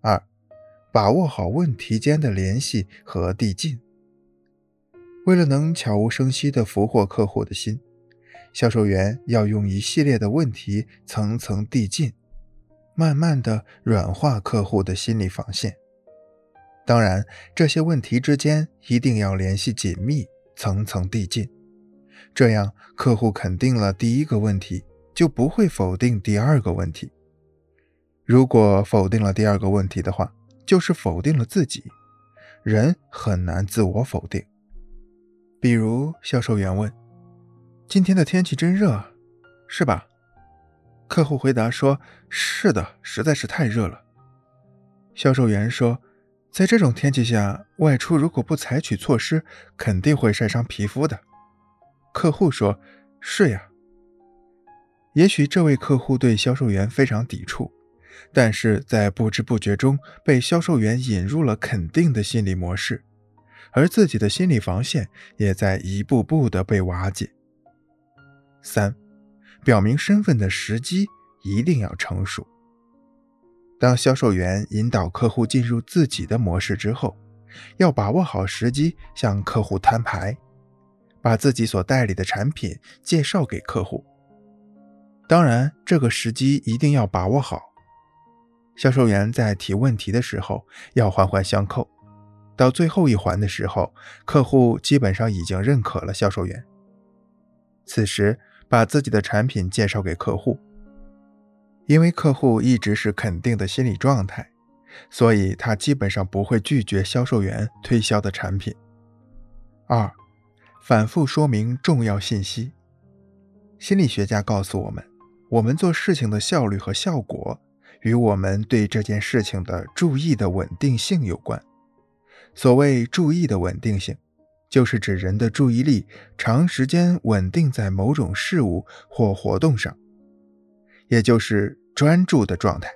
二、把握好问题间的联系和递进。为了能悄无声息地俘获客户的心，销售员要用一系列的问题层层递进，慢慢地软化客户的心理防线。当然，这些问题之间一定要联系紧密，层层递进，这样客户肯定了第一个问题，就不会否定第二个问题。如果否定了第二个问题的话，就是否定了自己。人很难自我否定。比如，销售员问：“今天的天气真热，是吧？”客户回答说：“是的，实在是太热了。”销售员说：“在这种天气下外出，如果不采取措施，肯定会晒伤皮肤的。”客户说：“是呀。”也许这位客户对销售员非常抵触，但是在不知不觉中被销售员引入了肯定的心理模式。而自己的心理防线也在一步步的被瓦解。三，表明身份的时机一定要成熟。当销售员引导客户进入自己的模式之后，要把握好时机向客户摊牌，把自己所代理的产品介绍给客户。当然，这个时机一定要把握好。销售员在提问题的时候要环环相扣。到最后一环的时候，客户基本上已经认可了销售员。此时，把自己的产品介绍给客户，因为客户一直是肯定的心理状态，所以他基本上不会拒绝销售员推销的产品。二，反复说明重要信息。心理学家告诉我们，我们做事情的效率和效果与我们对这件事情的注意的稳定性有关。所谓注意的稳定性，就是指人的注意力长时间稳定在某种事物或活动上，也就是专注的状态。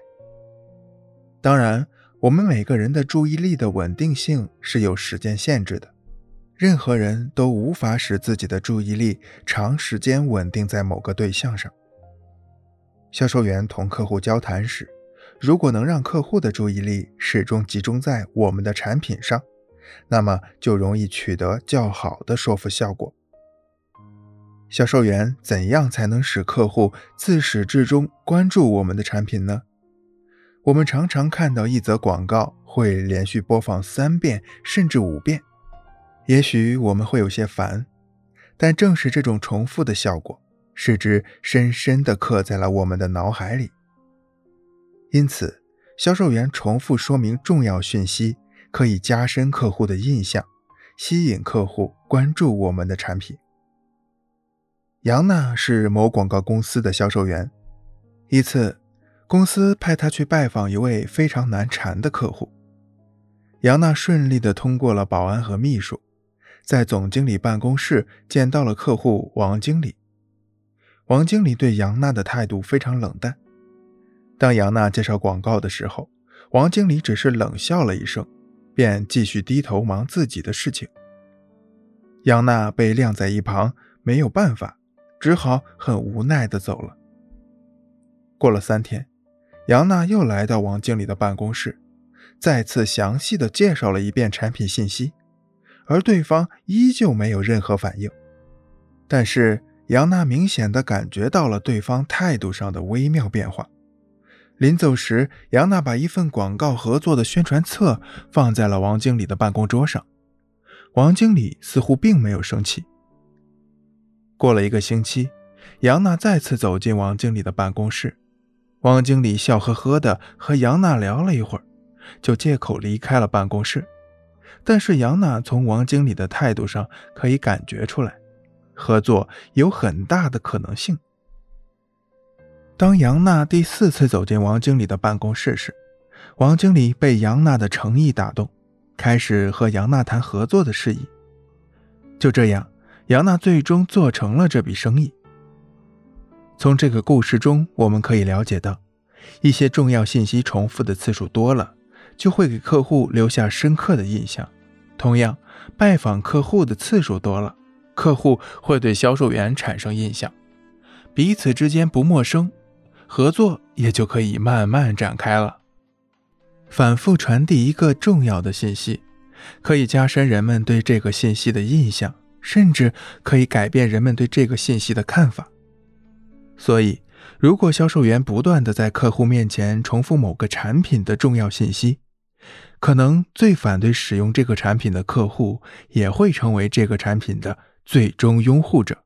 当然，我们每个人的注意力的稳定性是有时间限制的，任何人都无法使自己的注意力长时间稳定在某个对象上。销售员同客户交谈时，如果能让客户的注意力始终集中在我们的产品上，那么就容易取得较好的说服效果。销售员怎样才能使客户自始至终关注我们的产品呢？我们常常看到一则广告会连续播放三遍甚至五遍，也许我们会有些烦，但正是这种重复的效果，使之深深地刻在了我们的脑海里。因此，销售员重复说明重要讯息。可以加深客户的印象，吸引客户关注我们的产品。杨娜是某广告公司的销售员。一次，公司派她去拜访一位非常难缠的客户。杨娜顺利地通过了保安和秘书，在总经理办公室见到了客户王经理。王经理对杨娜的态度非常冷淡。当杨娜介绍广告的时候，王经理只是冷笑了一声。便继续低头忙自己的事情。杨娜被晾在一旁，没有办法，只好很无奈地走了。过了三天，杨娜又来到王经理的办公室，再次详细地介绍了一遍产品信息，而对方依旧没有任何反应。但是杨娜明显的感觉到了对方态度上的微妙变化。临走时，杨娜把一份广告合作的宣传册放在了王经理的办公桌上。王经理似乎并没有生气。过了一个星期，杨娜再次走进王经理的办公室。王经理笑呵呵的和杨娜聊了一会儿，就借口离开了办公室。但是杨娜从王经理的态度上可以感觉出来，合作有很大的可能性。当杨娜第四次走进王经理的办公室时，王经理被杨娜的诚意打动，开始和杨娜谈合作的事宜。就这样，杨娜最终做成了这笔生意。从这个故事中，我们可以了解到，一些重要信息重复的次数多了，就会给客户留下深刻的印象。同样，拜访客户的次数多了，客户会对销售员产生印象，彼此之间不陌生。合作也就可以慢慢展开了。反复传递一个重要的信息，可以加深人们对这个信息的印象，甚至可以改变人们对这个信息的看法。所以，如果销售员不断的在客户面前重复某个产品的重要信息，可能最反对使用这个产品的客户也会成为这个产品的最终拥护者。